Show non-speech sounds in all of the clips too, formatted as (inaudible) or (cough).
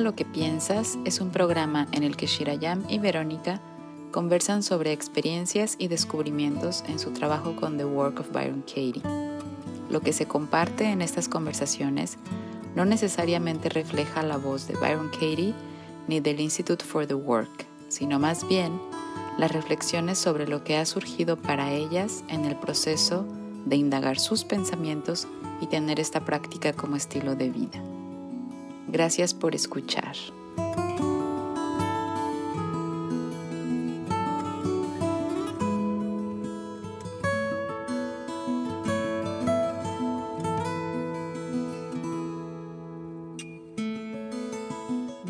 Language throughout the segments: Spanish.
Lo que piensas es un programa en el que Shirayam y Verónica conversan sobre experiencias y descubrimientos en su trabajo con The Work of Byron Katie. Lo que se comparte en estas conversaciones no necesariamente refleja la voz de Byron Katie ni del Institute for the Work, sino más bien las reflexiones sobre lo que ha surgido para ellas en el proceso de indagar sus pensamientos y tener esta práctica como estilo de vida. Gracias por escuchar.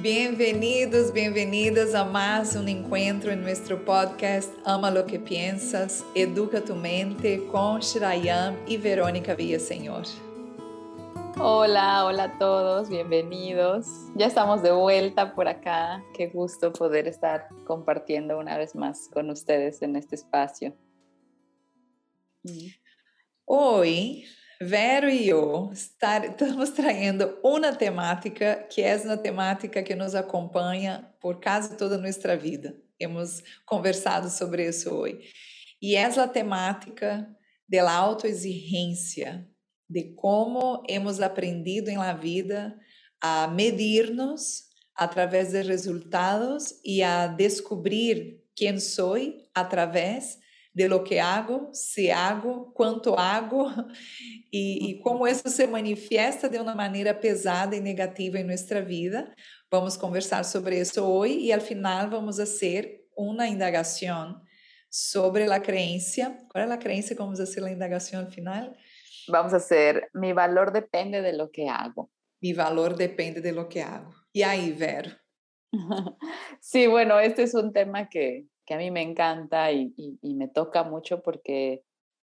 Bienvenidos, bienvenidas a más un encuentro en nuestro podcast Ama lo que piensas, educa tu mente con Shirayam y Verónica Villaseñor. Hola, hola a todos, bienvenidos. Ya estamos de vuelta por acá. Qué gusto poder estar compartiendo una vez más con ustedes en este espacio. Hoy, Vero y yo estamos trayendo una temática que es una temática que nos acompaña por casi toda nuestra vida. Hemos conversado sobre eso hoy. Y es la temática de la autoexigência, de como hemos aprendido en la vida a medirnos a través de resultados y a descubrir quién soy a través de lo que hago, si hago, cuánto hago (laughs) y, y como isso se manifiesta de uma maneira pesada e negativa em nossa vida. Vamos conversar sobre isso hoje e al final vamos fazer uma indagação sobre a crença. Qual é a crença? Vamos fazer a indagação al final? Vamos a hacer, mi valor depende de lo que hago. Mi valor depende de lo que hago. Y ahí, Vero. (laughs) Sí, bueno, este es un tema que, que a mí me encanta y, y, me toca mucho porque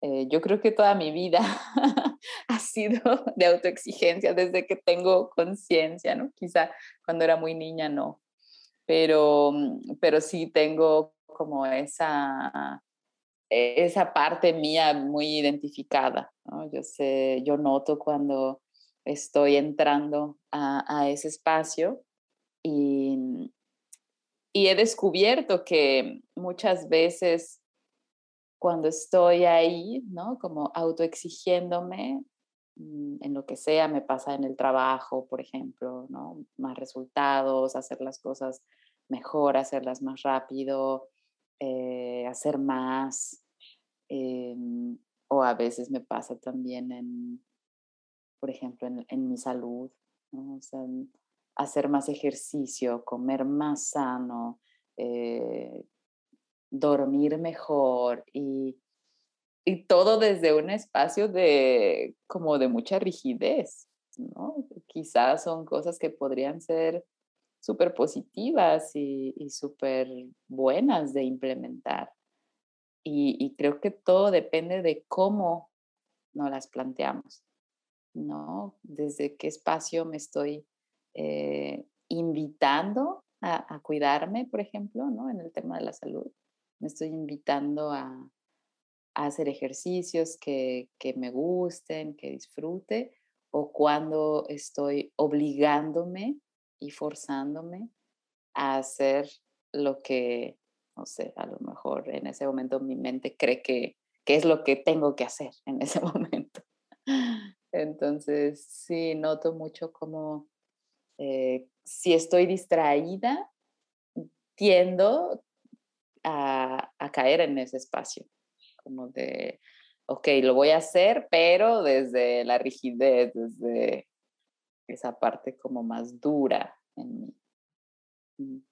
eh, yo creo que toda mi vida (laughs) ha sido (laughs) de autoexigencia desde que tengo conciencia, ¿no? Quizá cuando era muy niña no, pero, pero sí tengo como esa esa parte mía muy identificada. Yo sé, yo noto cuando estoy entrando a, ese espacio y, y, he descubierto que muchas veces cuando estoy ahí, ¿no? Como autoexigiéndome mm, en lo que sea, me pasa en el trabajo, por ejemplo, ¿no? Más resultados, hacer las cosas mejor, hacerlas más rápido, eh, hacer más, Em, o a veces me pasa también en, por ejemplo, en, mi salud, hacer más ejercicio, comer más sano, eh, dormir mejor y, y, todo desde un espacio de como de mucha rigidez, ¿no? Quizás son cosas que podrían ser súper positivas y, y súper buenas de implementar, y, creo que todo depende de cómo nos las planteamos, ¿no? Desde qué espacio me estoy eh, invitando a, cuidarme, por ejemplo, ¿no? En el tema de la salud. Me estoy invitando a, hacer ejercicios que, que, me gusten, que disfrute, o cuando estoy obligándome y forzándome a hacer lo que no sé, a lo mejor en ese momento mi mente cree que, es lo que tengo que hacer en ese (laughs) momento. Entonces, sí, noto mucho como eh, si estoy distraída, tiendo a, caer en ese espacio, como de, ok, lo voy a hacer, pero desde la rigidez, desde esa parte como más dura en mí. Mm.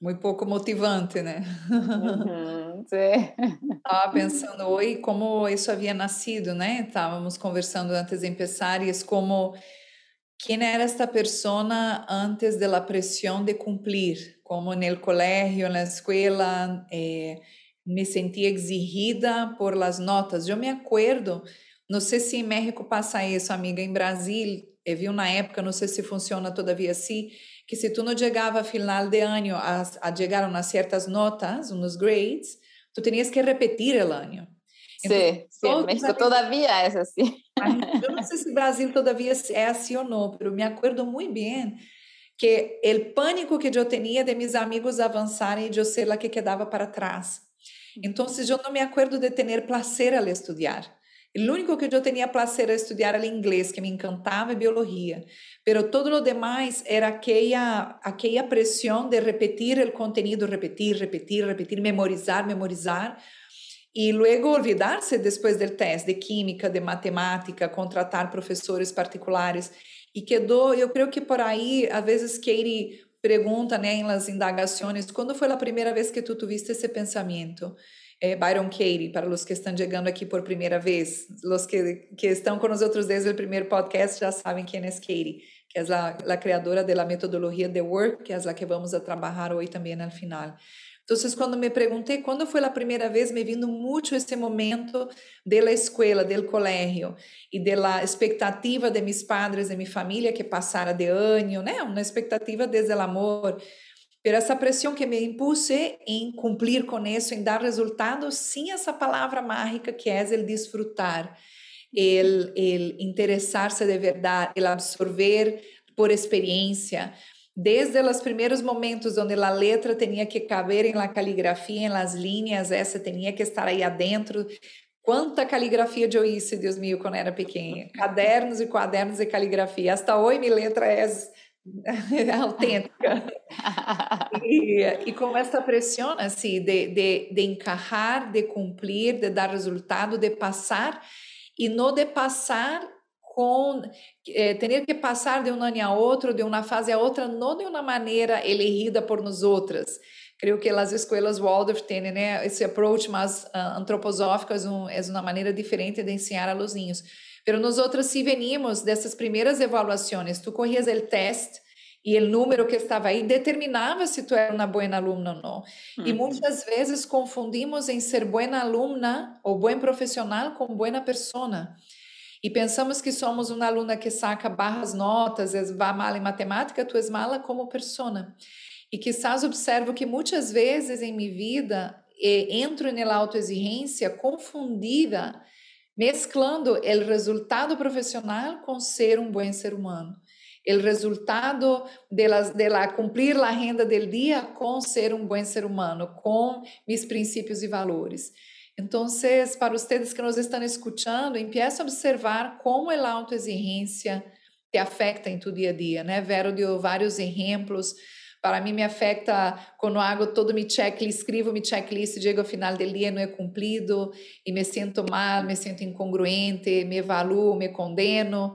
muito pouco motivante, né? Uhum, Estava pensando hoje como isso havia nascido, né? Estávamos conversando antes de começar e como quem era esta pessoa antes da pressão de cumprir, como no colégio, na escola, eh, me sentia exigida por las notas. Eu me acordo, não sei se em México passa isso, amiga, em Brasil, eu vi na época, não sei se funciona todavia assim, que se tu não chegava a final de ano a, a chegar a certas notas, uns grades, tu tinhas que repetir o ano. Então, sí, sí, México todavía é assim. Eu não sei se o Brasil todavia é assim ou não, mas me acordo muito bem que o pânico que eu tinha de meus amigos avançarem e eu ser a que quedava para trás. Então, eu não me acordo de ter prazer ao estudar. O único que eu tinha prazer a estudar era inglês, que me encantava, e biologia. Pero todo lo demás era aquela, aquela pressão de repetir o conteúdo, repetir, repetir, repetir, memorizar, memorizar. E logo olvidar-se depois do teste de química, de matemática, contratar professores particulares. E quedou, eu creio que por aí, às vezes, Katie pergunta né, em las indagações, quando foi a primeira vez que tu tuviste esse pensamento? Eh, Byron Katie, para os que estão chegando aqui por primeira vez. Os que, que estão com nós desde o primeiro podcast já sabem quem é Katie, que é a, a criadora da metodologia The Work, que é a que vamos a trabalhar hoje também no final. Então, quando me perguntei quando foi a primeira vez, me vindo muito esse momento da escola, do colégio e da expectativa de meus padres, de minha família que passara de ano, né? Uma expectativa desde o amor, Pero essa pressão que me impuse em cumprir com isso, em dar resultados, sim essa palavra mágica que é o disfrutar, el, el interessar-se de verdade, el absorver por experiência, desde os primeiros momentos onde a letra tinha que caber em la caligrafia, em las líneas, essa tinha que estar aí adentro. Quanta caligrafia eu hice, Deus meu, quando era pequena. (laughs) Cadernos e quadernos de caligrafia. Hasta hoje minha letra é (laughs) autêntica. e, e com essa pressão assim, de, de, de encarrar, de cumprir, de dar resultado, de passar, e não de passar com eh, ter que passar de um ano a outro, de uma fase a outra, não de uma maneira elegida por nós outras. Creio que as escolas Waldorf têm né, esse approach mais uh, antroposófico, é, é uma maneira diferente de ensinar a niños Pero nosotros sí venimos de esas primeras evaluaciones. Tú corrías el test e o número que estava aí determinava se tu era uma boa alumna ou não. E muitas vezes confundimos em ser boa alumna ou bom profissional com boa persona. E pensamos que somos uma aluna que saca barras notas, vai mal em matemática, tu és mala como persona. E quizás observo que muitas vezes em minha vida eh, entro na autoexigência confundida mesclando o resultado profissional com ser um bom ser humano. O resultado de, la, de la cumprir a renda do dia com ser um bom ser humano, com meus princípios e valores. Então, para vocês que nos estão escutando, empiece a observar como a autoexigência te afeta em tu dia a dia, né? Vero deu vários exemplos para mim, me afeta quando hago todo meu checklist, escrevo meu checklist, chego ao final do dia, não é cumprido, e me sinto mal, me sinto incongruente, me evaluo, me condeno.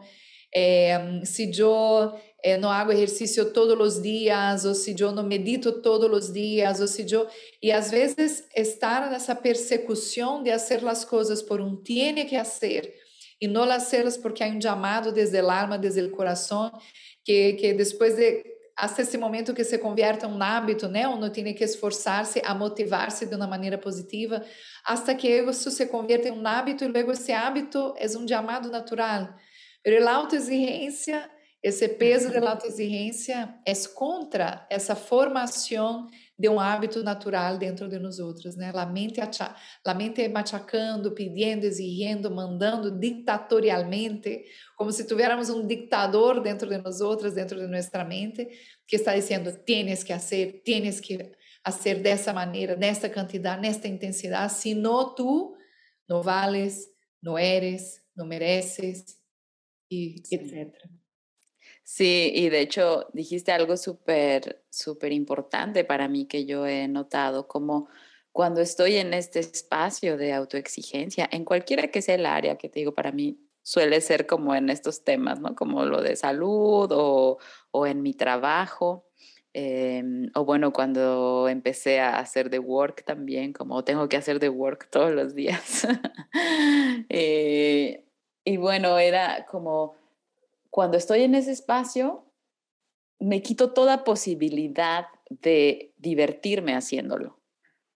É, se eu é, não hago exercício todos os dias, ou se eu não medito todos os dias, ou se eu... E às vezes estar nessa persecução de fazer as coisas por um tiene que fazer, e não fazê-las porque há um chamado desde o alma, desde o coração, que, que depois de hasta esse momento que se convierta um hábito, né? Uno tem que esforçar-se a motivar-se de uma maneira positiva, hasta que isso se convierta em um hábito e logo esse hábito é um chamado natural. Pero a autoexigência, esse peso da autoexigência é contra essa formação de um hábito natural dentro de nós outros, né? A mente, a mente machacando, pedindo, exigindo, mandando ditatorialmente, como se tivéssemos um dictador dentro de nós outros, dentro de nossa mente, que está dizendo: tienes que fazer, tienes que fazer dessa maneira, nesta quantidade, nesta intensidade, senão tu não vales, não eres, não mereces, e etc. Sí, y de hecho dijiste algo súper, súper importante para mí que yo he notado, como cuando estoy en este espacio de autoexigencia, en cualquiera que sea el área que te digo, para mí suele ser como en estos temas, ¿no? Como lo de salud o, o en mi trabajo. Em, o bueno, cuando empecé a hacer de work también, como tengo que hacer de work todos los días. (laughs) Eh, y bueno, era como cuando estoy en ese espacio, me quito toda posibilidad de divertirme haciéndolo,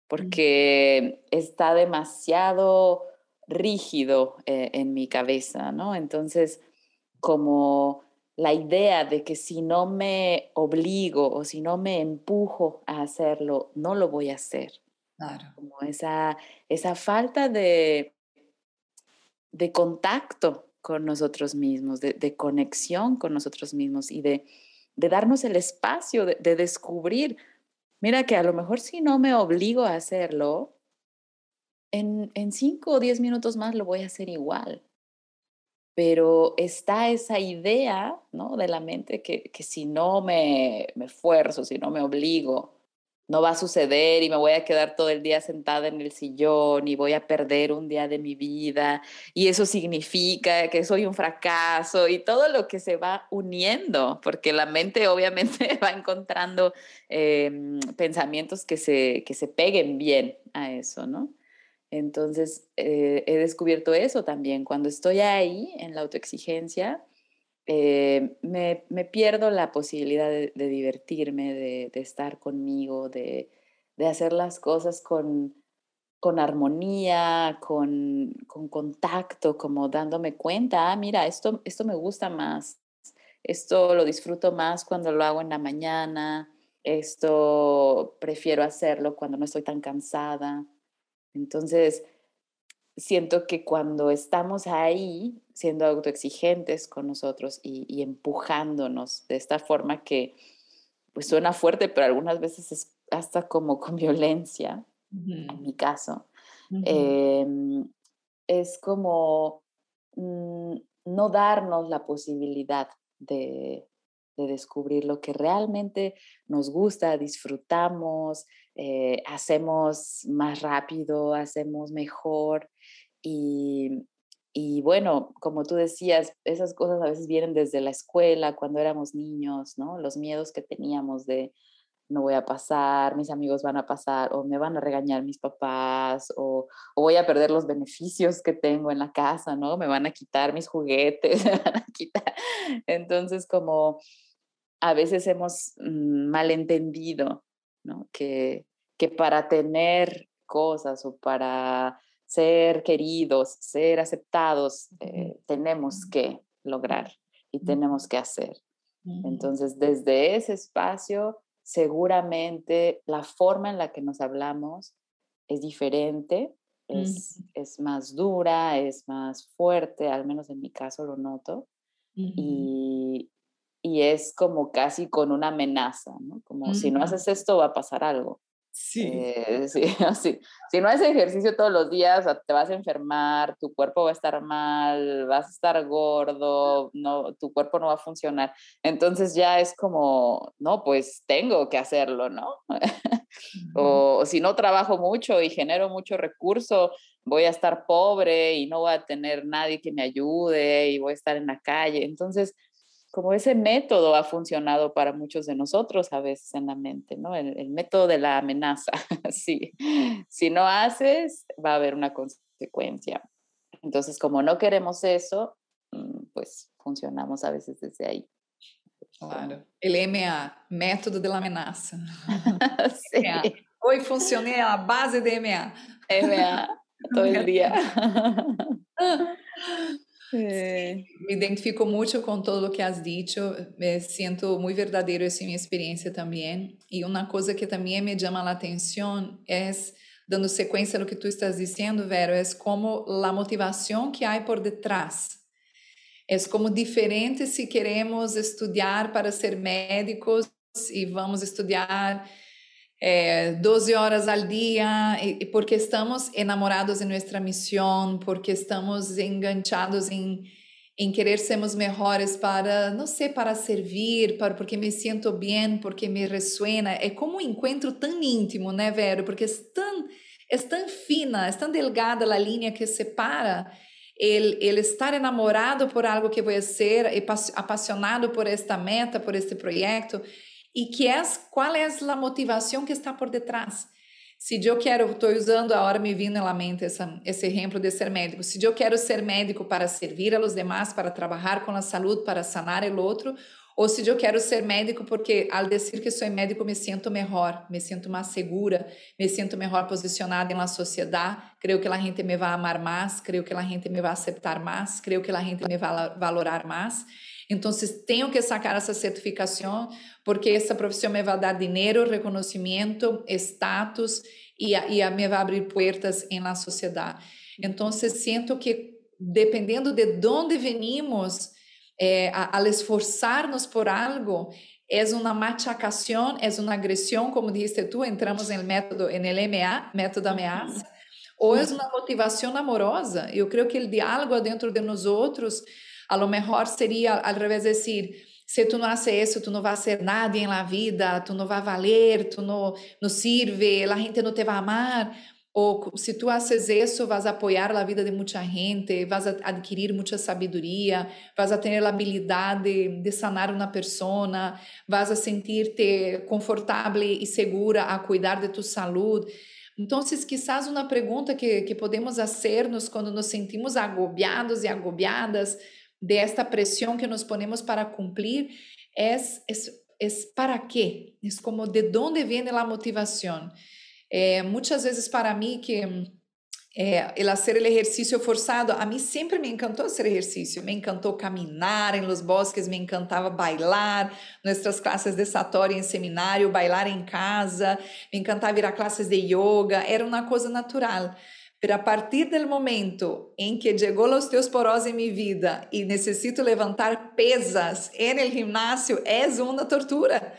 porque está demasiado rígido eh, en mi cabeza, ¿no? Entonces, como la idea de que si no me obligo o si no me empujo a hacerlo, no lo voy a hacer. Claro. Como esa, esa falta de, de contacto con nosotros mismos, de, conexión con nosotros mismos y de, de darnos el espacio de, de descubrir, mira que a lo mejor si no me obligo a hacerlo, en, en cinco o diez minutos más lo voy a hacer igual. Pero está esa idea ¿no? de la mente que, que si no me, me esfuerzo, si no me obligo, no va a suceder y me voy a quedar todo el día sentada en el sillón y voy a perder un día de mi vida y eso significa que soy un fracaso y todo lo que se va uniendo, porque la mente obviamente (laughs) va encontrando em, pensamientos que se, que se peguen bien a eso, ¿no? Entonces, eh, he descubierto eso también. Cuando estoy ahí en la autoexigencia, eh, me, pierdo la posibilidad de, divertirme, de, estar conmigo, de, hacer las cosas con, armonía, con, contacto, como dándome cuenta, ah, mira, esto, esto me gusta más, esto lo disfruto más cuando lo hago en la mañana, esto prefiero hacerlo cuando no estoy tan cansada. Entonces, siento que cuando estamos ahí, siendo autoexigentes con nosotros y, empujándonos de esta forma que pues suena fuerte, pero algunas veces es hasta como con (laughs) violencia, en mi caso, em, es como mm, no darnos la posibilidad de, descubrir lo que realmente nos gusta, disfrutamos, eh, hacemos más rápido, hacemos mejor y, y bueno, como tú decías, esas cosas a veces vienen desde la escuela, cuando éramos niños, ¿no? Los miedos que teníamos de no voy a pasar, mis amigos van a pasar, o me van a regañar mis papás, o, voy a perder los beneficios que tengo en la casa, ¿no? Me van a quitar mis juguetes, (laughs) me van a quitar. Entonces, como a veces hemos mm, malentendido, ¿no? Que, que para tener cosas o para ser queridos, ser aceptados, eh, tenemos que lograr y tenemos que hacer. Entonces, desde ese espacio, seguramente la forma en la que nos hablamos es diferente, es, es más dura, es más fuerte, al menos en mi caso lo noto, y, y, es como casi con una amenaza, ¿no? Como si no haces esto va a pasar algo. Sí. Eh, (laughs) (laughs) sí, Si no haces ejercicio todos los días, te vas a enfermar, tu cuerpo va a estar mal, vas a estar gordo, no, tu cuerpo no va a funcionar. Entonces ya es como, no, pues tengo que hacerlo, ¿no? (laughs) o, si no trabajo mucho y genero mucho recurso, voy a estar pobre y no voy a tener nadie que me ayude y voy a estar en la calle. Entonces, como ese método ha funcionado para muchos de nosotros a veces en la mente, ¿no? El, método de la amenaza. (laughs) sí. Si no haces, va a haber una consecuencia. Entonces, como no queremos eso, mm, pues funcionamos a veces desde ahí. Claro. El MA, método de la amenaza. (laughs) (laughs) sí. Hoy funcioné a base de MA. MA, todo el día. Me identifico mucho con todo lo que has dicho, me siento muy verdadero esa mi experiencia también. Y una cosa que también me llama la atención es, dando secuencia a lo que tú estás diciendo, Vero, es como la motivación que hay por detrás. Es como diferente si queremos estudiar para ser médicos y vamos a estudiar é, 12 horas al dia, e, porque estamos enamorados em nossa missão, porque estamos enganchados em, em querer sermos melhores para, não sei, para servir, para porque me sinto bem, porque me resuena. É como um encontro tão íntimo, né, Vero? Porque é tão, é tão fina, é tão delgada a linha que separa ele, ele estar enamorado por algo que vou ser, e apaixonado por esta meta, por este projeto, e que é qual é a motivação que está por detrás. Se eu quero, estou usando agora me vindo na mente essa, esse exemplo de ser médico. Se eu quero ser médico para servir a los demás, para trabalhar com a saúde, para sanar o outro, ou se eu quero ser médico porque ao dizer que sou médico me sinto melhor, me sinto mais segura, me sinto melhor posicionada na sociedade, creio que a gente me vai amar mais, creio que a gente me vai aceitar mais, creio que a gente me vai valorar mais. Então, tenho que sacar essa certificação porque essa profissão me vai dar dinheiro, reconhecimento, status e, e me vai abrir portas na sociedade. Então, sinto que dependendo de onde venimos, é, ao esforçar-nos por algo, é uma machacação, é uma agressão, como disse tu, entramos no método, en el MA, método ameaça, ou é uma motivação amorosa. Eu creio que o diálogo dentro de nós outros, a lo mejor seria ao revés de dizer, se tu não haces isso, tu não vai ser nada em la vida, tu não vai valer, tu não, não sirve, a gente não te vai amar. Ou se tu haces isso, vas a apoiar a vida de muita gente, vas a adquirir muita sabedoria, vas a ter a habilidade de sanar uma pessoa, vas a sentir-te confortável e segura a cuidar de tu saúde. Então, quizás uma pergunta que, que podemos fazer-nos quando nos sentimos agobiados e agobiadas desta pressão que nos ponemos para cumprir é, é, é para quê? É como de onde vem a motivação. É, muitas vezes para mim que é, el hacer el forzado, a mim sempre me encantou ser exercício, me encantou caminhar em los bosques, me encantava bailar, nossas classes de satori em seminário, bailar em casa, me encantava ir a classes de yoga, era uma coisa natural. Pero a partir do momento em que chegou os teus porós em minha vida e necessito levantar pesas en el gimnasio, é uma tortura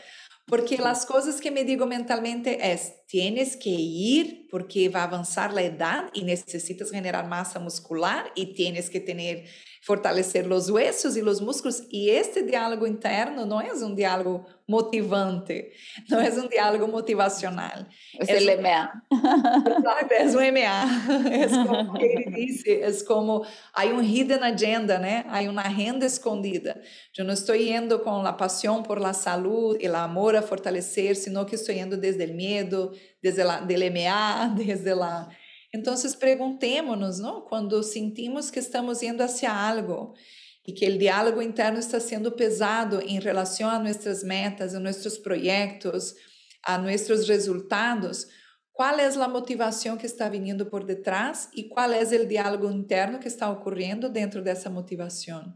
porque as coisas que me digo mentalmente é: tienes que ir porque vai avançar a idade e necessitas generar massa muscular e tienes que ter fortalecer os huesos e os músculos. E este diálogo interno não é um diálogo motivante, (laughs) não é um diálogo motivacional. É, é o MA. (laughs) é um MA. É como ele disse, é como há um hidden agenda, né? Há uma agenda escondida. Eu não estou indo com a paixão por la saúde e o amor a fortalecer, sino que estou indo desde o medo, desde o MA, (laughs) desde la então, perguntemos-nos, não? quando sentimos que estamos indo hacia algo e que o diálogo interno está sendo pesado em relação a nossas metas, a nossos projetos, a nossos resultados, qual é a motivação que está vindo por detrás e qual é o diálogo interno que está ocorrendo dentro dessa motivação.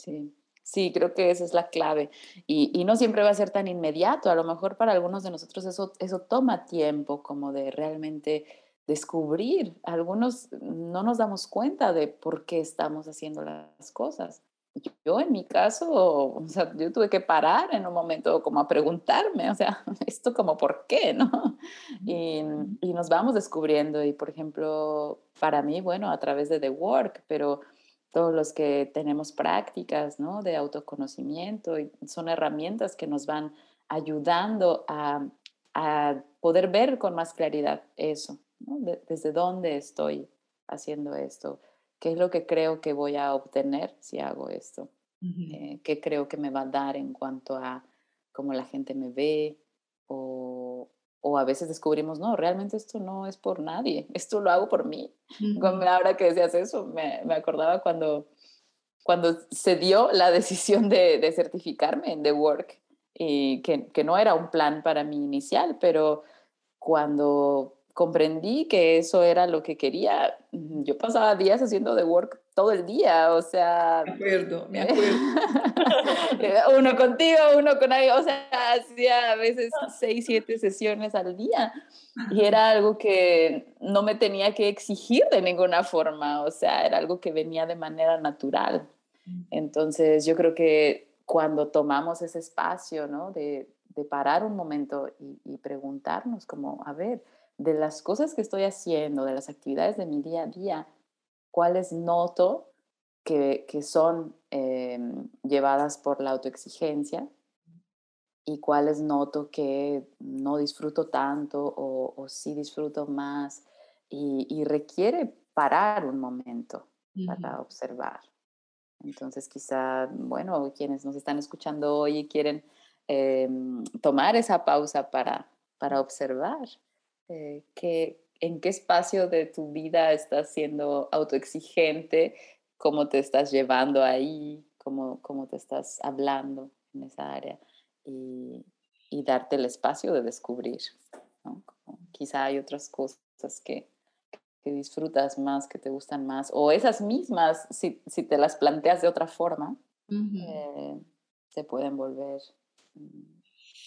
Sim. Sí, creo que esa es la clave. Y, no siempre va a ser tan inmediato. A lo mejor para algunos de nosotros eso, eso toma tiempo como de realmente descubrir. Algunos no nos damos cuenta de por qué estamos haciendo las cosas. Yo en mi caso, o sea, yo tuve que parar en un momento como a preguntarme, o sea, (laughs) esto como por qué, ¿no? Y, y nos vamos descubriendo. Y por ejemplo, para mí, bueno, a través de The Work, pero todos los que tenemos prácticas ¿no? de autoconocimiento y son herramientas que nos van ayudando a, a poder ver con más claridad eso, ¿no? desde dónde estoy haciendo esto, qué es lo que creo que voy a obtener si hago esto, eh, qué creo que me va a dar en cuanto a cómo la gente me ve o, o a veces descubrimos, no, realmente esto no es por nadie, esto lo hago por mí. Ahora que decías eso, me, me, acordaba cuando, cuando se dio la (laughs) decisión de, de certificarme en The Work, y que, que, no era un plan para mí inicial, pero cuando comprendí que eso era lo que quería, yo pasaba días haciendo The Work todo el día, o sea... Me acuerdo, me (laughs) acuerdo. uno contigo, uno con alguien, o sea, hacía a veces seis, siete sesiones al día y era algo que no me tenía que exigir de ninguna forma, o sea, era algo que venía de manera natural. Entonces, yo creo que cuando tomamos ese espacio, ¿no? De, de parar un momento y, y preguntarnos como, a ver, de las cosas que estoy haciendo, de las actividades de mi día a día, cuáles noto que, que son em, llevadas por la autoexigencia y cuáles noto que no disfruto tanto o, o sí disfruto más y, y, requiere parar un momento para observar. Entonces quizá, bueno, quienes nos están escuchando hoy y quieren em, tomar esa pausa para, para observar eh, que, en qué espacio de tu vida estás siendo autoexigente, cómo te estás llevando ahí, cómo, cómo te estás hablando en esa área y, y darte el espacio de descubrir. ¿no? quizá hay otras cosas que, que, disfrutas más, que te gustan más, o esas mismas, si, si te las planteas de otra forma, eh, se pueden volver mm,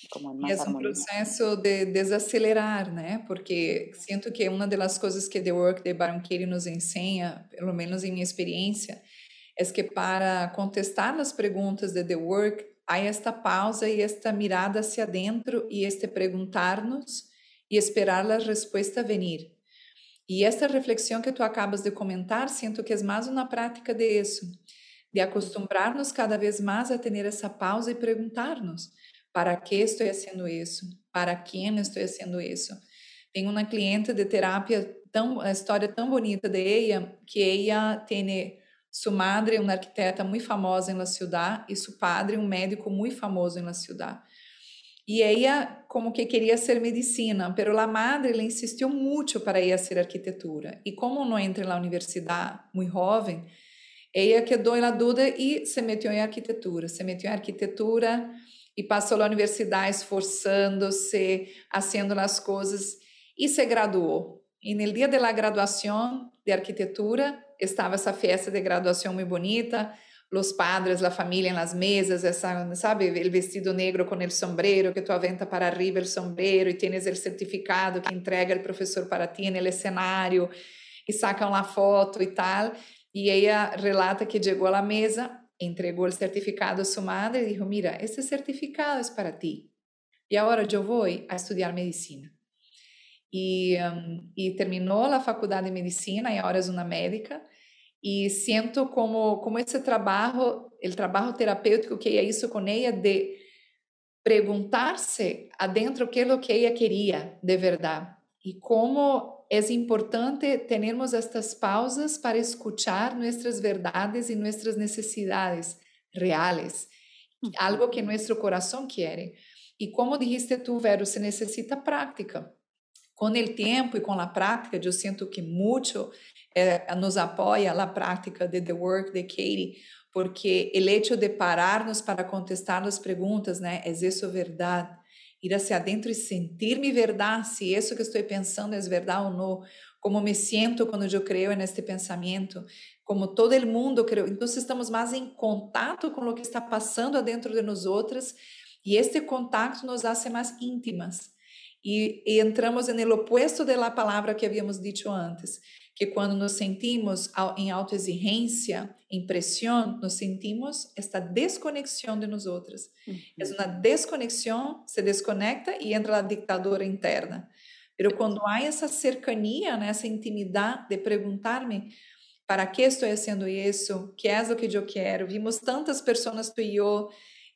como e é um processo de desacelerar, né? Porque sinto que uma das coisas que The Work de Baron Katie nos ensina, pelo menos em minha experiência, é que para contestar as perguntas de The Work, há esta pausa e esta mirada hacia dentro e este perguntar-nos e esperar a resposta venir. E esta reflexão que tu acabas de comentar, sinto que é mais uma prática de isso, de acostumbrarnos cada vez mais a ter essa pausa e perguntar-nos: para que estou fazendo isso? Para quem estou fazendo isso? Tenho uma cliente de terapia, tão, uma história tão bonita de ela, que ela tem sua madre, uma arquiteta muito famosa em la e seu padre, um médico muito famoso em la. E ela como que queria ser medicina, pero a madre le insistiu muito para ela ser arquitetura. E como não entra na universidade muito jovem, ela quedou na dúvida e se meteu em arquitetura. Se meteu em arquitetura e passou na universidade esforçando-se, fazendo as coisas e se graduou. E no dia da graduação de arquitetura, estava essa festa de graduação muito bonita, os padres, a família nas mesas, essa, sabe, o vestido negro com o sombrero, que tu aventa para arriba o sombrero e tienes o certificado que entrega o professor para ti no cenário e sacam a foto e tal. E ela relata que chegou à mesa, entregou o certificado a sua madre e disse: Mira, esse certificado é para ti. E agora eu vou a estudar medicina. E, um, e terminou a faculdade de medicina e agora é uma médica e sinto como como esse trabalho, o trabalho terapêutico que é isso com ela de perguntar-se adentro o que o que ela queria de verdade e como é importante termos estas pausas para escuchar nossas verdades e nossas necessidades reais, algo que nosso coração quer. E como dijiste tu, Vero, se necessita prática. Com o tempo e com a prática, eu sinto que muito eh, nos apoia a prática de The Work de Katie, porque o hecho de pararnos para contestar as perguntas, né, é isso verdade? Ir hacia adentro e sentir-me verdade, se isso que estou pensando é verdade ou não, como me sinto quando eu creio neste pensamento, como todo o mundo creu. Então, estamos mais em contato com o que está passando dentro de nós outras, e este contato nos hace mais íntimas. E, e entramos no opuesto da palavra que havíamos dito antes, que quando nos sentimos em autoexigência, em pressão, nos sentimos esta desconexão de nós outras. Uhum. É uma desconexão, se desconecta e entra a ditadura interna. Mas quando há essa cercania, né, essa intimidade de perguntar-me para que estou fazendo isso, que é o que eu quero. Vimos tantas pessoas, tu e eu,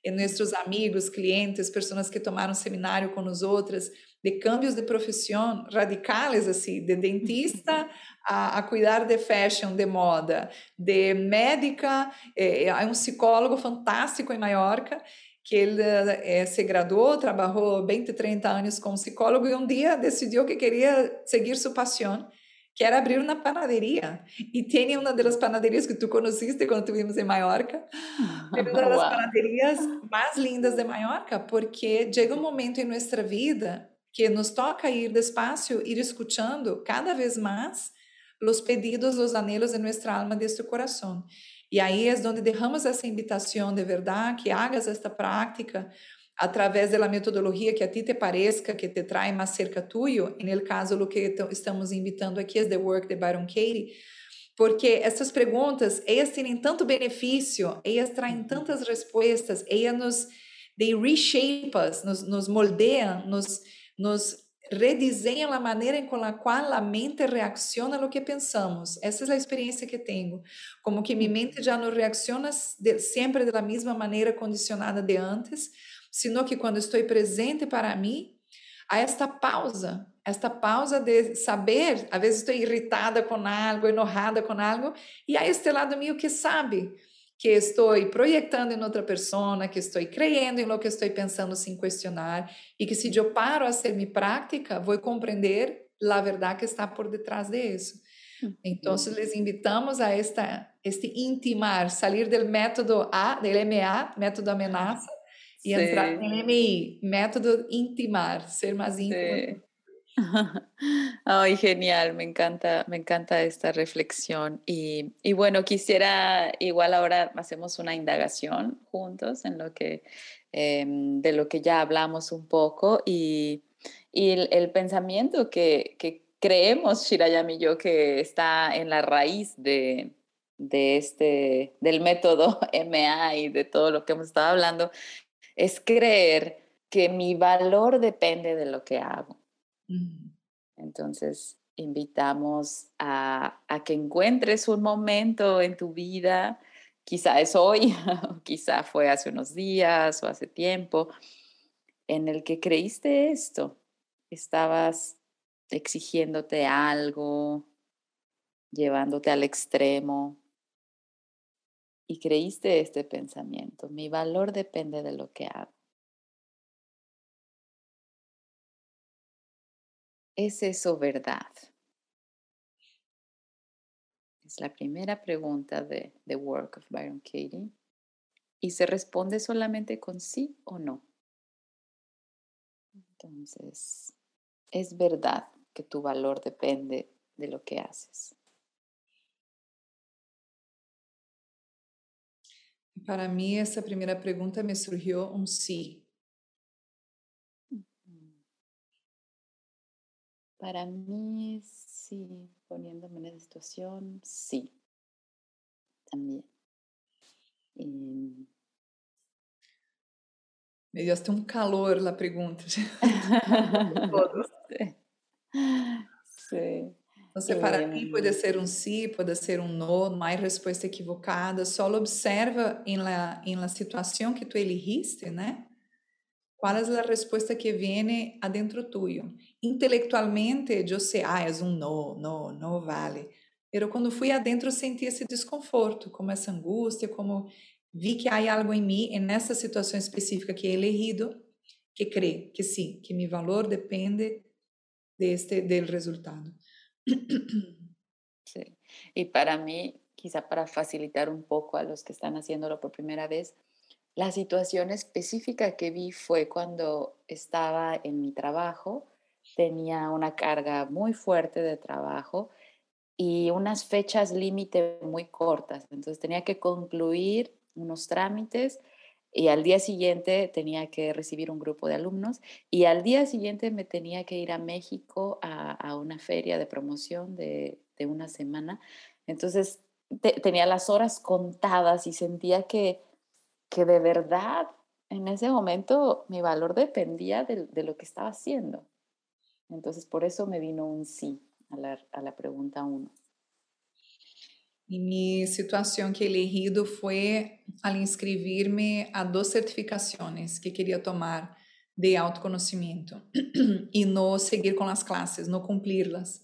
e nossos amigos, clientes, pessoas que tomaram seminário com nós outras, de cambios de profissão radicais, assim, de dentista a, a, cuidar de fashion, de moda, de médica, é, é um psicólogo fantástico em Maiorca, que ele é, se graduou, trabalhou 20, 30 anos como psicólogo e um dia decidiu que queria seguir sua paixão, que era abrir uma panaderia. E tem uma das panaderias que tu conheciste quando estivemos em Maiorca, (laughs) uma das panaderias mais lindas de Maiorca, porque chega um momento em nossa vida que nos toca ir despacio, ir escuchando cada vez más los pedidos, los anhelos de nuestra alma, de este corazón. E aí é onde derramos essa invitação de verdade, que hagas esta prática através da metodologia que a ti te pareça, que te trai mais cerca tuyo. E no caso, o que estamos invitando aqui é The Work de Byron Katie, porque essas perguntas, elas têm tanto benefício, elas traem tantas respostas, elas nos they reshape us, nos, nos moldeiam, nos nos redesenha a maneira em com a qual a mente reacciona a lo que pensamos. Essa é a experiência que tenho. Como que minha mente já não reacciona de, sempre da mesma maneira condicionada de antes, sino que quando estou presente para mim, há esta pausa, esta pausa de saber, às vezes estou irritada com algo, enojada com algo, e há este lado meu que sabe que estou projetando em outra pessoa, que estou creyendo em lo que estou pensando sem questionar e que se eu paro a ser mi prática, vou compreender a verdade que está por detrás de isso. Então, les invitamos a esta, este intimar, sair do método A, do MA, método ameaça, e entrar no MI, método intimar, ser mais íntimo. (laughs) Ay, genial, me encanta, me encanta esta reflexión. Y, y, bueno, quisiera, igual ahora hacemos una indagación juntos en lo que, em, de lo que ya hablamos un poco y, y el, pensamiento que, que creemos, Shirayam y yo, que está en la raíz de, de este, del método (laughs) MA y de todo lo que hemos estado hablando, es creer que mi valor depende de lo que hago. Entonces, invitamos a, a, que encuentres un momento en tu vida, quizá es hoy, (laughs) quizá fue hace unos días o hace tiempo, en el que creíste esto, estabas exigiéndote algo, llevándote al extremo y creíste este pensamiento, mi valor depende de lo que hago. ¿Es eso verdad? Es la primera pregunta de The Work of Byron Katie. Y se responde solamente con sí o no. Entonces, es verdad que tu valor depende de lo que haces. Para mí, esa primera pregunta me surgió un sí. Para mí, sí, poniéndome en esa situación, sí, también. Me dio hasta un calor la pregunta. (laughs) (laughs) sí. Entonces, para mí puede ser un sí, puede ser un no, no hay respuesta equivocada, solo observa en la, en la situación que tú elegiste, ¿no? ¿Cuál es la respuesta que viene adentro tuyo? Intelectualmente eu sei, ah, é um não, não, não vale. Pero quando fui adentro senti esse desconforto, como essa angústia, como vi que há algo em mim, nessa situação específica que é elegido, que crê que sim, que meu valor depende deste del resultado. Sí. Y para mí, quizá para facilitar un poco a los que están haciéndolo por primera vez, la situación específica que vi fue cuando estaba en mi trabajo tenía una carga muy fuerte de trabajo y unas fechas límite muy cortas. Entonces tenía que concluir unos trámites y al día siguiente tenía que recibir un grupo de alumnos y al día siguiente me tenía que ir a México a, una feria de promoción de, una semana. Entonces tenía las horas contadas y sentía que, que de verdad en ese momento mi valor dependía de lo que estaba haciendo. Entonces, por eso me vino un sí a la, pregunta 1. E minha situação que elegido foi al inscrever-me a duas certificações que queria tomar de autoconhecimento e (clears throat) não seguir com as classes, não cumpri-las.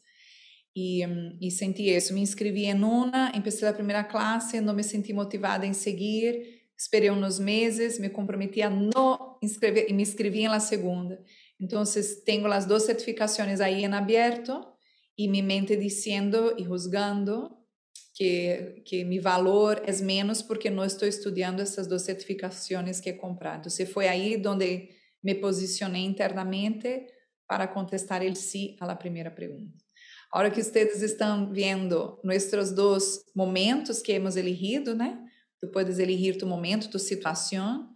E, e senti isso. Me inscrevi em uma, empecé a primeira classe, não me senti motivada em seguir, esperei uns meses, me comprometi a não inscrever e me inscrevi em la segunda. Entonces, tengo las dos certificaciones ahí en abierto y mi mente diciendo y juzgando que, que mi valor es menos porque no estoy estudiando esas dos certificaciones que he comprado. Entonces, fue ahí donde me posicioné internamente para contestar el sí a la primera pregunta. Ahora que ustedes están viendo nuestros dos momentos que hemos elegido, né? Tu puedes elegir tu momento, tu situação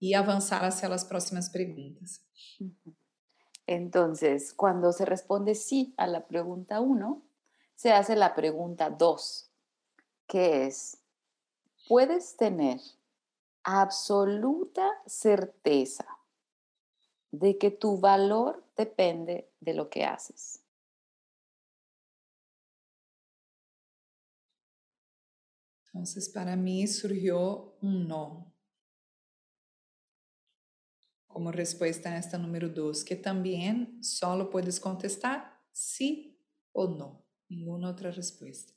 e avançar hacia as próximas perguntas. Entonces, cuando se responde sí a la pregunta 1, se hace la pregunta 2, que es, ¿puedes tener absoluta certeza de que tu valor depende de lo que haces? Entonces, para mí surgió un no. Como respuesta esta número 2, que también solo puedes contestar sí o no, ninguna otra respuesta.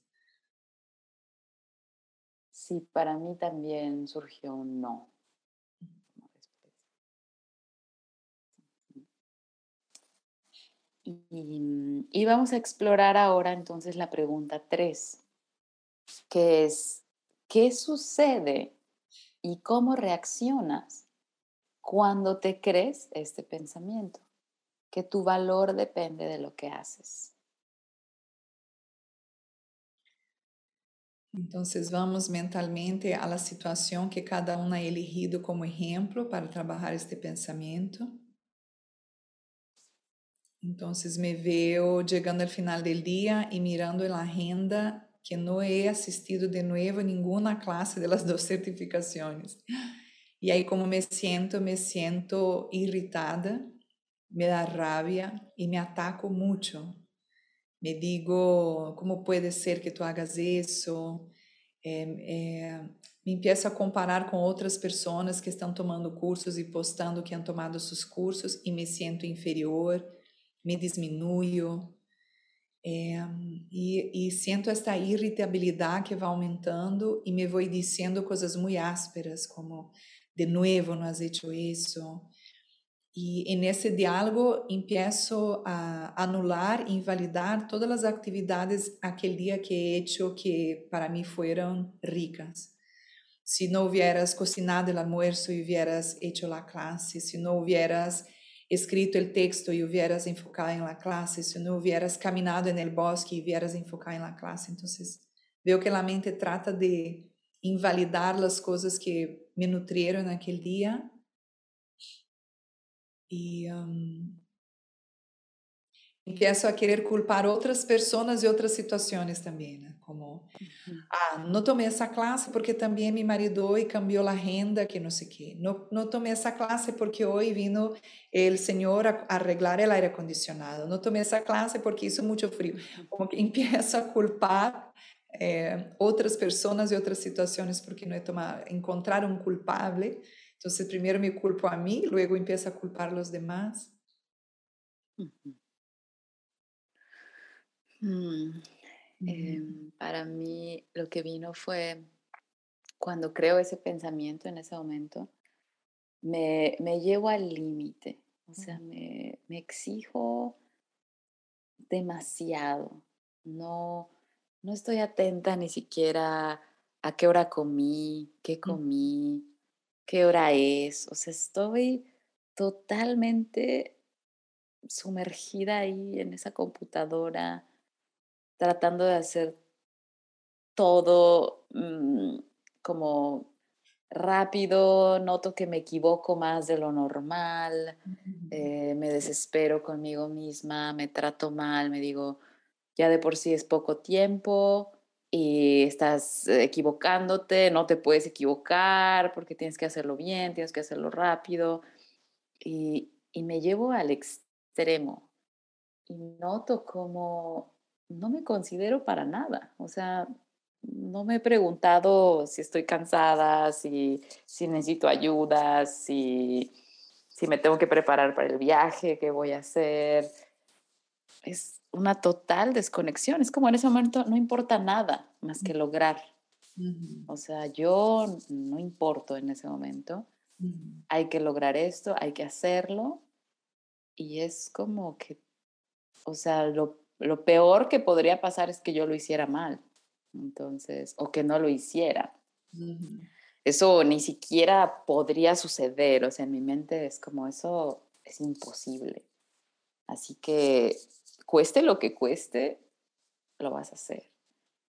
Sí, para mí también surgió un no. Y, y, vamos a explorar ahora entonces la pregunta 3, que es, ¿qué sucede y cómo reaccionas cuando te crees este pensamiento, que tu valor depende de lo que haces. Entonces vamos mentalmente a la situación que cada uno ha elegido como ejemplo para trabajar este pensamiento. Entonces me veo llegando al final del día y mirando la agenda que no he asistido de nuevo a ninguna clase de las dos certificaciones. Y ahí como me siento, me siento irritada, me da rabia y me ataco mucho. Me digo, ¿cómo puede ser que tú hagas? Eh, eh, me empiezo a comparar com outras pessoas que estão tomando cursos e postando que han tomado seus cursos e me sinto inferior, me diminuo é, e, e sinto esta irritabilidade que vai aumentando e me vou dizendo coisas muito ásperas como de novo não has hecho isso e nesse diálogo empiezo a anular e invalidar todas as atividades aquele dia que he hecho que para mim foram ricas si no hubieras cocinado el almuerzo y hubieras hecho la clase, si no hubieras escrito el texto y hubieras enfocado en la clase, si no hubieras caminado en el bosque y hubieras enfocado en la clase. Entonces, veo que la mente trata de invalidar las cosas que me nutrieron aquel día y um, empiezo a querer culpar outras pessoas e outras situações também, né? Como, ah, não tomei essa classe porque também me maridou e cambiou a renda, que não sei o quê. Não, não tomei essa classe porque hoje vino o senhor a arreglar o aire acondicionado. Não tomei essa classe porque isso é muito frio. Como que (laughs) empiezo a culpar eh, outras pessoas e outras situações porque não é tomar, encontrar um culpável. Então, primeiro me culpo a mim, luego empiezo a culpar os demás. Uhum. Mm, em, para mí lo que vino fue cuando creo ese pensamiento en ese momento, me, me llevo al límite, o sea, me, me, exijo demasiado, no, no estoy atenta ni siquiera a qué hora comí, qué comí, qué hora es, o sea, estoy totalmente sumergida ahí en esa computadora tratando de hacer todo mm, como rápido, noto que me equivoco más de lo normal, eh, me desespero conmigo misma, me trato mal, me digo, ya de por sí es poco tiempo y estás equivocándote, no te puedes equivocar porque tienes que hacerlo bien, tienes que hacerlo rápido y, y me llevo al extremo y noto como no me considero para nada. O sea, no me he preguntado si estoy cansada, si, si necesito ayuda, si, si me tengo que preparar para el viaje que voy a hacer. Es una total desconexión. Es como en ese momento no importa nada más que lograr. O sea, yo no importo en ese momento. Hay que lograr esto, hay que hacerlo. Y es como que, o sea, lo lo peor que podría pasar es que yo lo hiciera mal, entonces, o que no lo hiciera. Eso ni siquiera podría suceder, o sea, en mi mente es como eso es imposible. Así que cueste lo que cueste, lo vas a hacer.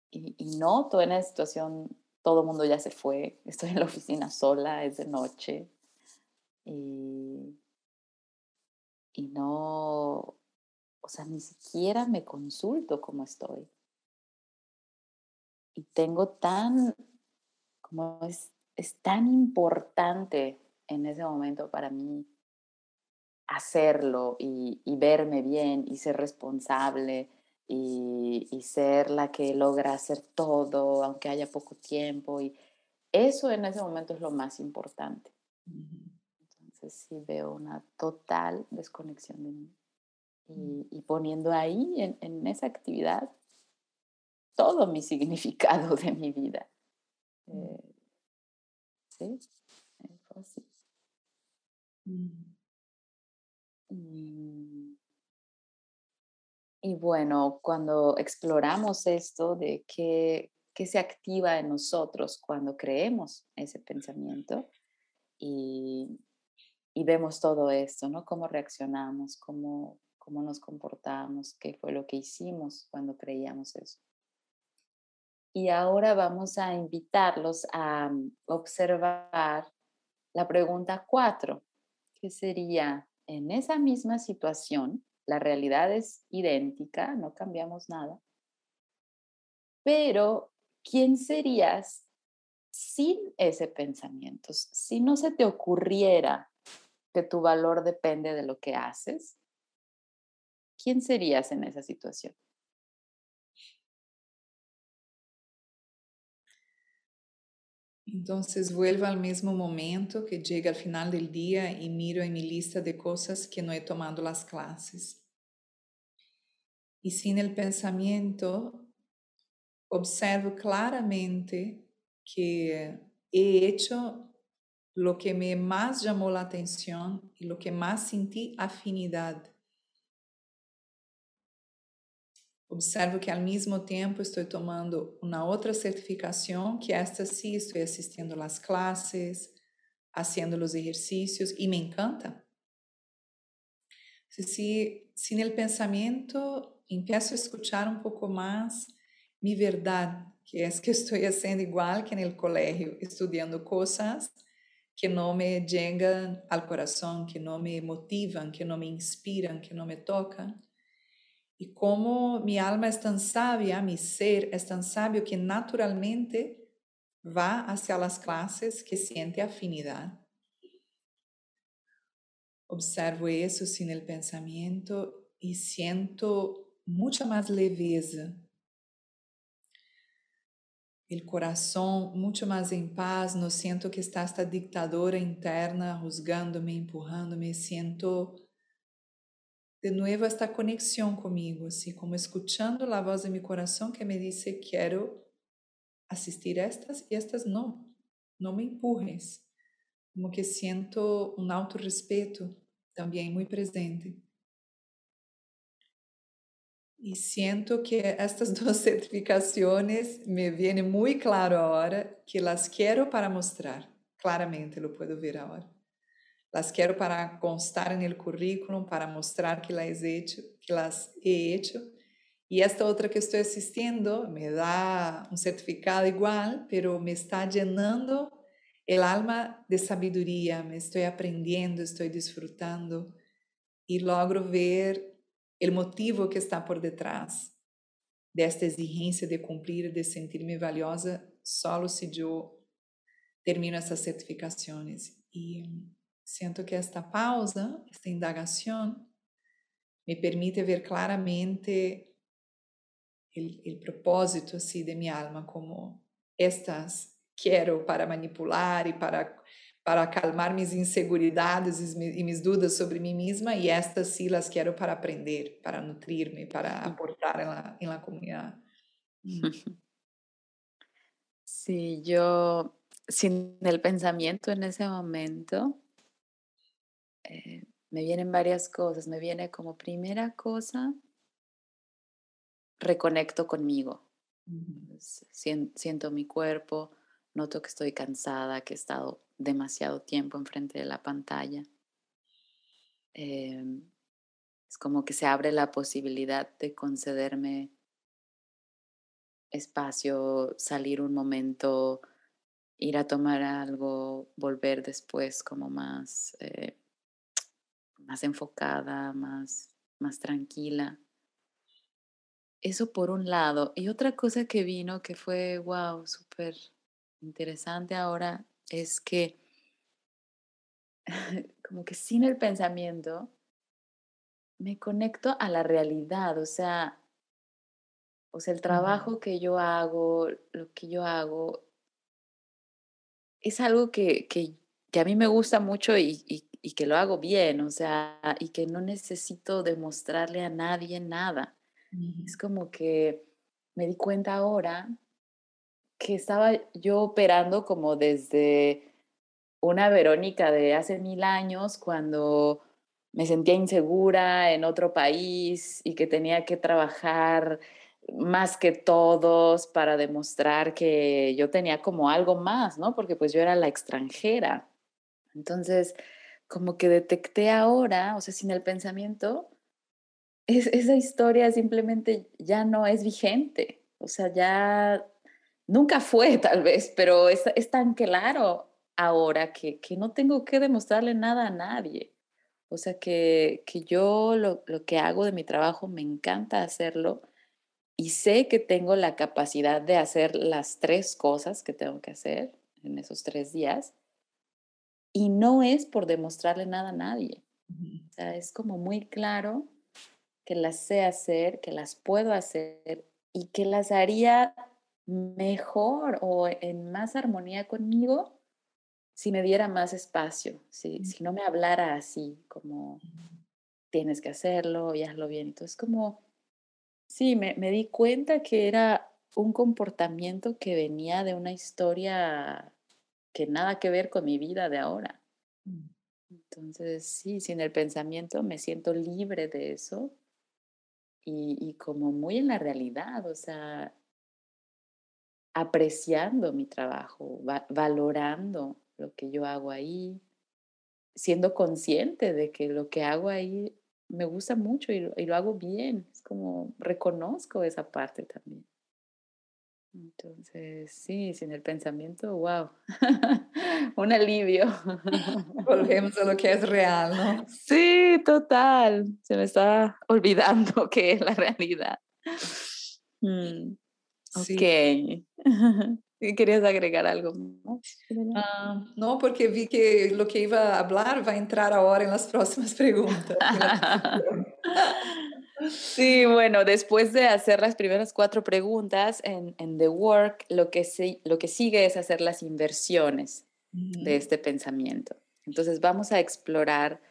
Y, y noto en esa situación, todo el mundo ya se fue, (laughs) estoy en la oficina sola, es de noche, y, y no, o sea, ni siquiera me consulto cómo estoy. Y tengo tan, como es, es tan importante en ese momento para mí hacerlo y, verme bien y ser responsable y, y, ser la que logra hacer todo, aunque haya poco tiempo. Y eso en ese momento es lo más importante. Entonces sí veo una total desconexión de mí y, poniendo ahí en, esa actividad todo mi (laughs) significado de mi vida. Eh, sí, fue así. Mm. Y, bueno, cuando exploramos esto de qué, qué se activa en nosotros cuando creemos ese pensamiento y, y vemos todo esto, ¿no? Cómo reaccionamos, cómo, cómo nos comportamos, qué fue lo que hicimos cuando creíamos eso. Y ahora vamos a invitarlos a observar la pregunta cuatro, que sería, en esa misma situación, la realidad es idéntica, no cambiamos nada, pero ¿quién serías sin ese pensamiento? Si no se te ocurriera que tu valor depende de lo que haces, ¿quién serías en esa situación? Entonces vuelvo al mismo momento que llega al final del día y miro en mi lista de cosas que no he tomado las clases. Y sin el pensamiento, observo claramente que he hecho lo que me más llamó la atención y lo que más sentí afinidad Observo que, ao mesmo tempo, estou tomando uma outra certificação, que é esta sim, estou assistindo às classes, fazendo os exercícios, e me encanta. Se, se, se no pensamento empiezo a escutar um pouco mais minha verdade, que é es (laughs) que estou fazendo igual que no colégio, estudando coisas que não me chegam ao coração, que não me motivam, que não me inspiram, que não me tocam y como mi alma es tan sabia, mi ser es tan sabio que naturalmente va hacia las clases que siente afinidad. Observo eso sin el pensamiento y siento mucha más leveza. El corazón mucho más en paz, no siento que está esta dictadora interna juzgándome, empujándome, siento de nuevo esta conexión conmigo, así como escuchando la voz de mi corazón que me dice, quiero asistir a estas y estas no, no me empujes. Como que siento un autorrespeto también muy presente. Y siento que estas (laughs) dos certificaciones me viene muy claro ahora que las quiero para mostrar. Claramente lo puedo ver ahora. Las quiero para constar en el currículum, para mostrar que las he hecho. Que las he hecho. Y esta otra que estoy asistiendo me da un certificado igual, pero me está llenando el alma de sabiduría. Me estoy aprendiendo, estoy disfrutando y logro ver el motivo que está por detrás de esta exigencia de cumplir, de sentirme valiosa, solo si yo termino essas certificações. E Siento que esta pausa, esta indagación, me permite ver claramente el, el propósito así de mi alma, como estas quiero para manipular y para para calmar mis inseguridades y mis dudas sobre mí misma y estas sí las quiero para aprender, para nutrirme, para aportar en la, en la comunidad. (laughs) Sí, yo sin el pensamiento en ese momento, eh, me vienen varias cosas. Me viene como primera cosa, reconecto conmigo. Siento, mi cuerpo, noto que estoy cansada, que he estado demasiado tiempo enfrente de la pantalla. Em, es como que se abre la posibilidad de concederme espacio, salir un momento, ir a tomar algo, volver después como más eh, más enfocada, más, más tranquila. Eso por un lado. Y otra cosa que vino que fue, wow, súper interesante ahora, es que (laughs) como que sin el pensamiento me conecto a la realidad, o sea, o sea, el trabajo que yo hago, lo que yo hago, es algo que, que, que a mí me gusta mucho y, y, y que lo hago bien, o sea, y que no necesito demostrarle a nadie nada. Es como que me di cuenta ahora que estaba yo operando como desde una Verónica de hace mil años, cuando me sentía insegura en otro país y que tenía que trabajar más que todos para demostrar que yo tenía como algo más, ¿no? Porque pues yo era la extranjera. Entonces, como que detecté ahora, o sea, sin el pensamiento, es, esa historia simplemente ya no es vigente. O sea, ya nunca fue tal vez, pero es, es tan claro ahora que, que, no tengo que demostrarle nada a nadie. O sea, que, que yo lo, lo, que hago de mi trabajo me encanta hacerlo y sé que tengo la capacidad de hacer las tres cosas que tengo que hacer en esos tres días y no es por demostrarle nada a nadie. O sea, es como muy claro que las sé hacer, que las puedo hacer y que las haría mejor o en más armonía conmigo si me diera más espacio, si, si no me hablara así, como tienes que hacerlo y hazlo bien. Entonces, como, sí, me, me di cuenta que era un comportamiento que venía de una historia que nada que ver con mi vida de ahora. Mm. Entonces, sí, sin el pensamiento me siento libre de eso y, y como muy en la realidad, o sea, apreciando mi trabajo, valorando lo que yo hago ahí, siendo consciente de que lo que hago ahí me gusta mucho y lo hago bien. Es como reconozco esa parte también. Entonces, sí, sin el pensamiento, wow, (laughs) un alivio. (laughs) Volvemos a lo que es real, ¿no? Sí, total. Se me está (laughs) olvidando que es la realidad. Mm. Sí. Ok. ¿Querías agregar algo ah, no, porque vi que lo que iba a hablar va a entrar ahora en las próximas preguntas. Sí, bueno, después de hacer las primeras cuatro preguntas en, The Work, lo que, lo que sigue es hacer las inversiones de este pensamiento. Entonces vamos a explorar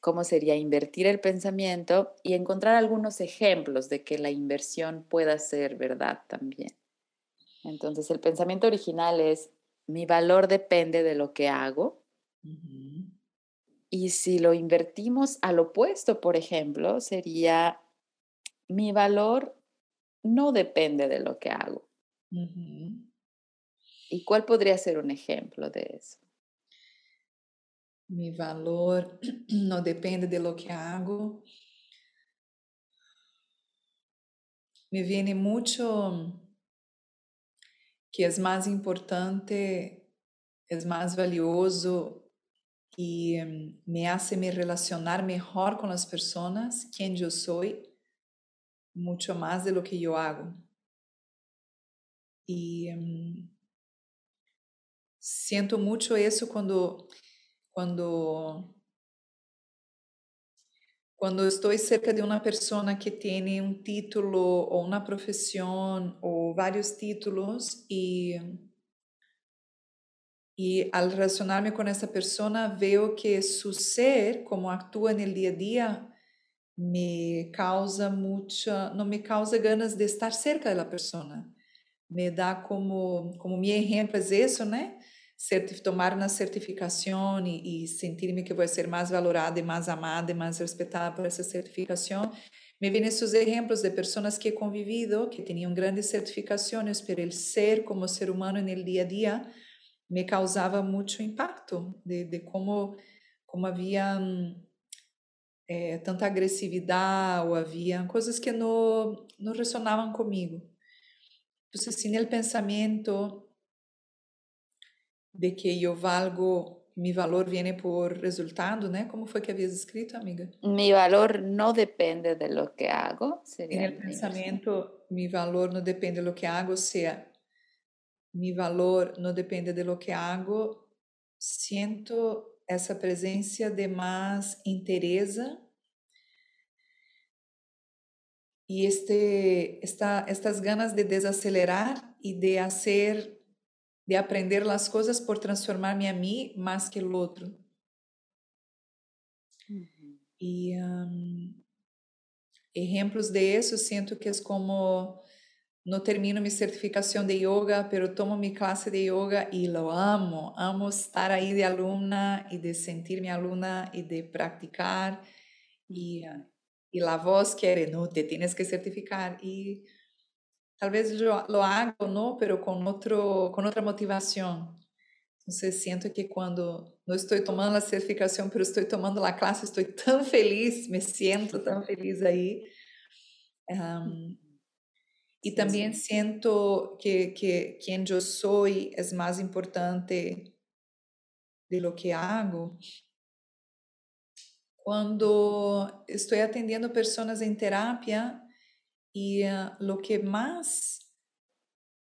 cómo sería invertir el pensamiento y encontrar algunos ejemplos de que la inversión pueda ser verdad también. Entonces el pensamiento original es, mi valor depende de lo que hago. Y si lo invertimos al opuesto, por ejemplo, sería, mi valor no depende de lo que hago. ¿Y cuál podría ser un ejemplo de eso? Mi valor (clears throat) no depende de lo que hago. Me viene mucho que es más importante, es más valioso y um, me hace me relacionar mejor con las personas, quien yo soy, mucho más de lo que yo hago. Y um, siento mucho eso cuando cuando cuando estoy cerca de una persona que tiene un título o una profesión o varios títulos y, y al relacionarme con esa persona veo que su ser, como actúa en el día a día, me causa mucha, não me causa ganas de estar cerca da pessoa. Me dá como, como me ejemplo isso, né? Certif tomar uma certificação e sentir-me que vou ser mais valorada mais amada mais respeitada por essa certificação, Me vêm esses exemplos de pessoas que he convivido, que tinham grandes certificações para ele ser como ser humano no dia a dia, me causava muito impacto de, de como cómo mm, é, tanta agressividade ou havia coisas que não, não ressonavam comigo. Então, assim, no pensamento de que eu valgo, mi valor viene por resultado, ¿no? ¿Cómo fue que habías escrito, amiga? Mi valor no depende de lo que hago. Sería en el pensamiento, mi valor no depende de lo que hago, o sea, mi valor no depende de lo que hago, siento essa presença de mais interesa e este, esta, estas ganas de desacelerar e de fazer de aprender las cosas por transformarme a mí más que el otro. Y um, ejemplos de eso siento que es como no termino minha certificação de yoga, pero tomo minha classe de yoga e lo amo. Amo estar aí de alumna e de sentir-me aluna e de praticar. E, mm. e ah, la voz quer, não, te tienes que certificar. E talvez eu lo haga ou não, pero com, outro, com outra motivação. Então, sinto que quando não estou tomando a certificação, pero estou tomando a classe, estou tão feliz, me sinto tão feliz aí. Um, y también siento que, que quien yo soy es más importante de lo que hago. Cuando estoy atendiendo personas en terapia, Y eh, lo que más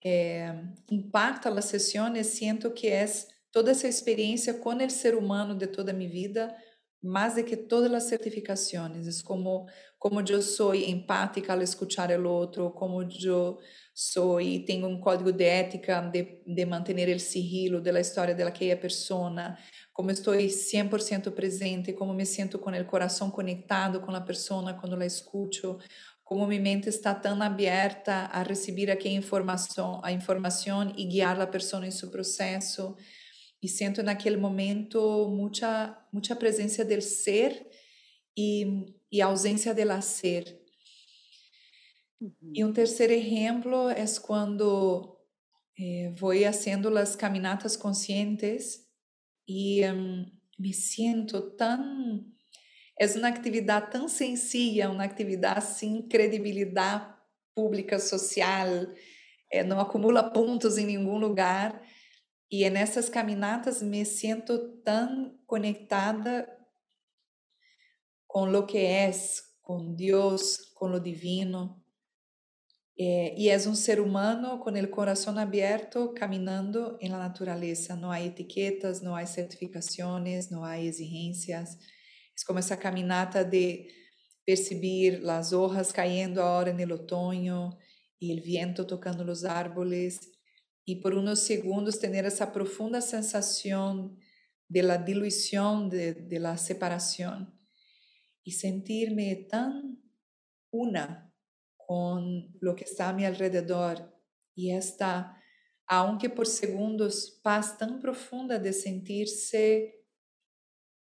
eh, impacta las sesiones siento que es toda esa experiencia con el ser humano de toda mi vida, más de que todas las certificaciones. Es como, como yo soy empática al escuchar al otro, como yo soy, tengo un código de ética de, de mantener el sigilo de la historia de aquella persona, como estoy 100% presente, como me siento con el corazón conectado con la persona cuando la escucho, como mi mente está tan abierta a recibir aquella información, a información y guiar a la persona en su proceso e sinto naquele momento muita muita presença do ser e, e ausência de ser Uhum. E um terceiro exemplo é quando eh, vou fazendo as caminatas conscientes e um, me sinto tão é uma atividade tão sencilla, uma atividade sem credibilidade pública social, eh, é não acumula pontos em nenhum lugar e nessas caminatas me sinto tão conectada com o que é, com Deus, com o divino. É, e é um ser humano com o coração aberto, caminhando na natureza. Não há etiquetas, não há certificações, não há exigências Es como esa caminata de percibir las hojas cayendo ahora en el otoño y el viento tocando los árboles y por unos segundos tener esa profunda sensación de la dilución, de, la separación y sentirme tan una con lo que está a mi alrededor y esta, aunque por segundos, paz tan profunda de sentirse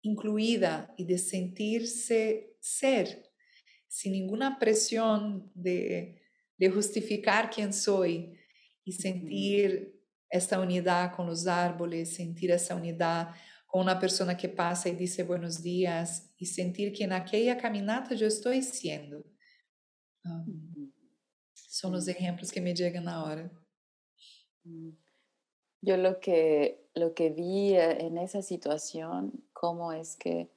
incluida y de sentirse ser, sin ninguna presión de justificar quién soy y sentir esta unidad con los árboles, sentir esa unidad con una persona que pasa y dice buenos días y sentir que en aquella caminata yo estoy siendo. Um, son los ejemplos que me llegan ahora. Mm. Yo lo que, lo que vi eh, en esa situación, cómo es que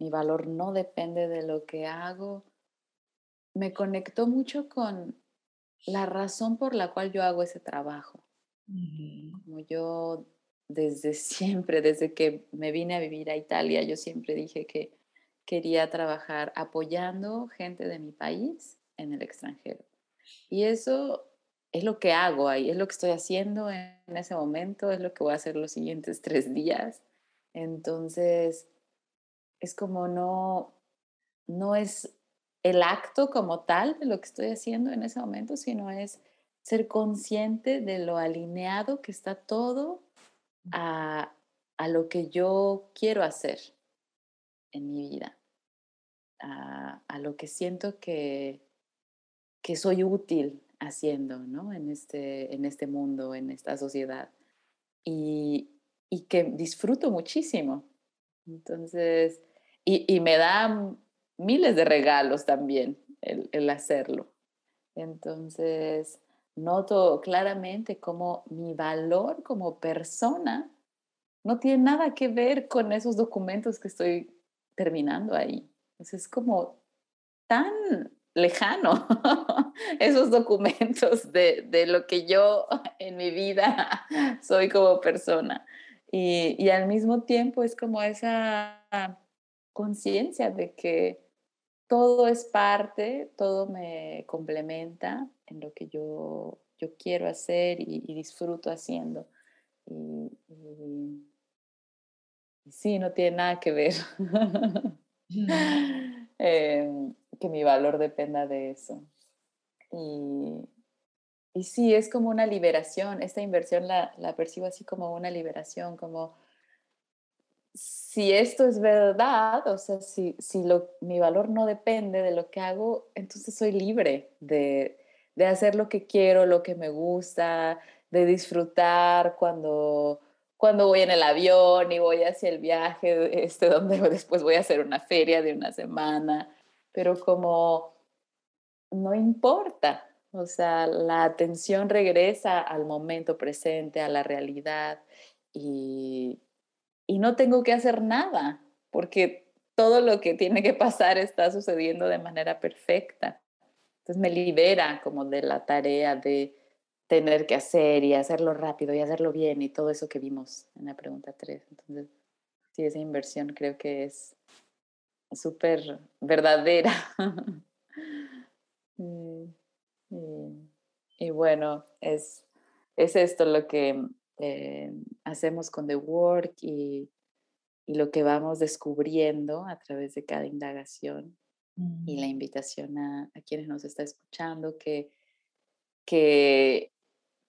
mi valor no depende de lo que hago, me conectó mucho con la razón por la cual yo hago ese trabajo. Como yo desde (laughs) siempre, desde que me vine a vivir a Italia, yo siempre dije que quería trabajar apoyando gente de mi país en el extranjero. Y eso es lo que hago ahí, es lo que estoy haciendo en, ese momento, es lo que voy a hacer los siguientes (laughs) tres días. Entonces, es como no, no es el acto como tal de lo que estoy haciendo en ese momento, sino es ser consciente de lo alineado que está todo a, a lo que yo quiero hacer en mi vida, a, a lo que siento que, que soy útil haciendo, ¿no? En este, en este mundo, en esta sociedad. Y, y que disfruto muchísimo. Entonces, y, y, me da miles de regalos también el, el hacerlo. Entonces, noto claramente cómo mi valor como persona no tiene nada que ver con esos documentos que estoy terminando ahí. Entonces, es como tan lejano (laughs) esos documentos de, de, lo que yo (laughs) en mi vida (laughs) soy como persona. Y, y al mismo tiempo es como esa conciencia de que todo es parte, todo me complementa en lo que yo, yo quiero hacer y, y disfruto haciendo. Y, y, sí, no tiene nada que ver. (laughs) eh, que mi valor dependa de eso. Y, y sí, es como una liberación. Esta inversión la, la percibo así como una liberación, como si esto es verdad, o sea, si, si lo, mi valor no depende de lo que hago, entonces soy libre de, de hacer lo que quiero, lo que me gusta, de disfrutar cuando, cuando voy en el avión y voy hacia el viaje, (laughs) este, donde después voy a hacer una feria de una semana pero como no importa, o sea, la atención regresa al momento presente, a la realidad y, y no tengo que hacer nada porque todo lo que tiene que pasar está sucediendo de manera perfecta. Entonces me libera como de la tarea de tener que hacer y hacerlo rápido y hacerlo bien y todo eso que vimos en la pregunta 3. Entonces, sí, esa inversión creo que es súper verdadera. (laughs) y, bueno, es, es esto lo que eh, hacemos con The Work y, y, lo que vamos descubriendo a través de cada indagación y la invitación a, a, quienes nos están escuchando que, que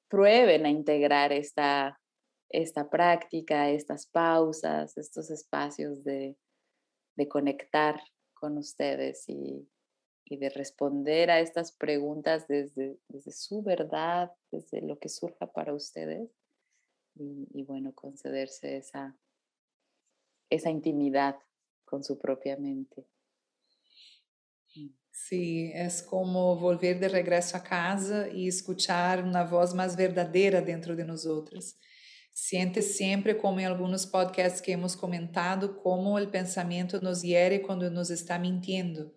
prueben a integrar esta, esta práctica, estas pausas, estos espacios de, de conectar con ustedes y, y, de responder a estas preguntas desde, desde su verdad, desde lo que surja para ustedes y, bueno, concederse esa, esa intimidad con su propia mente. Mm. Sí, es como volver de regreso a casa y escuchar una voz más verdadera dentro de nosotros. Siente sempre, como em alguns podcasts que hemos comentado, como o pensamento nos hiere quando nos está mintiendo.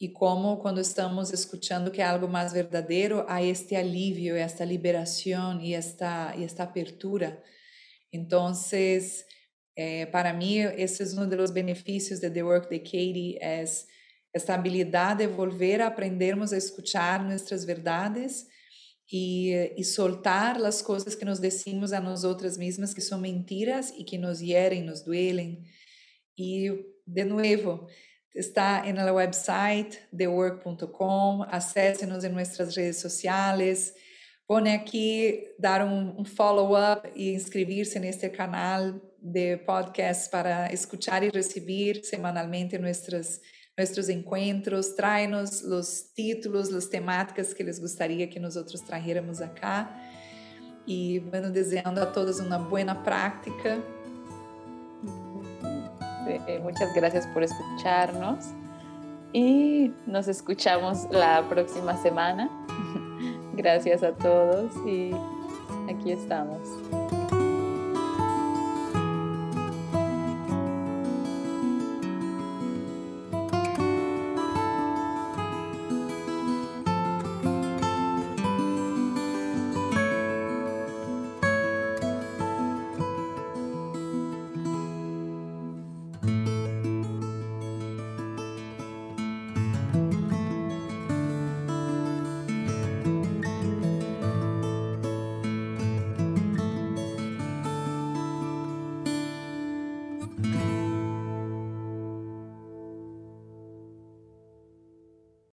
E como quando estamos escutando que é algo mais verdadeiro, há este alívio, esta liberação e esta, e esta apertura. Então, eh, para mim, esse é um dos benefícios de The Work de Katie, é esta habilidade de volver a aprendermos a escuchar nossas verdades e, e soltar as coisas que nos decimos a nós outras mesmas que são mentiras e que nos hierem, nos duelen. E, de novo, está no website thework.com, acesse-nos em nossas redes sociais, põe aqui dar um, follow-up e inscrever-se neste canal de podcast para escuchar e receber semanalmente nossas nuestros encuentros, tráenos los títulos, las temáticas que les gustaría que nosotros trajéramos acá. Y bueno, deseando a todos una buena práctica. Muchas gracias por escucharnos y nos escuchamos la próxima semana. (laughs) Gracias a todos y aquí estamos.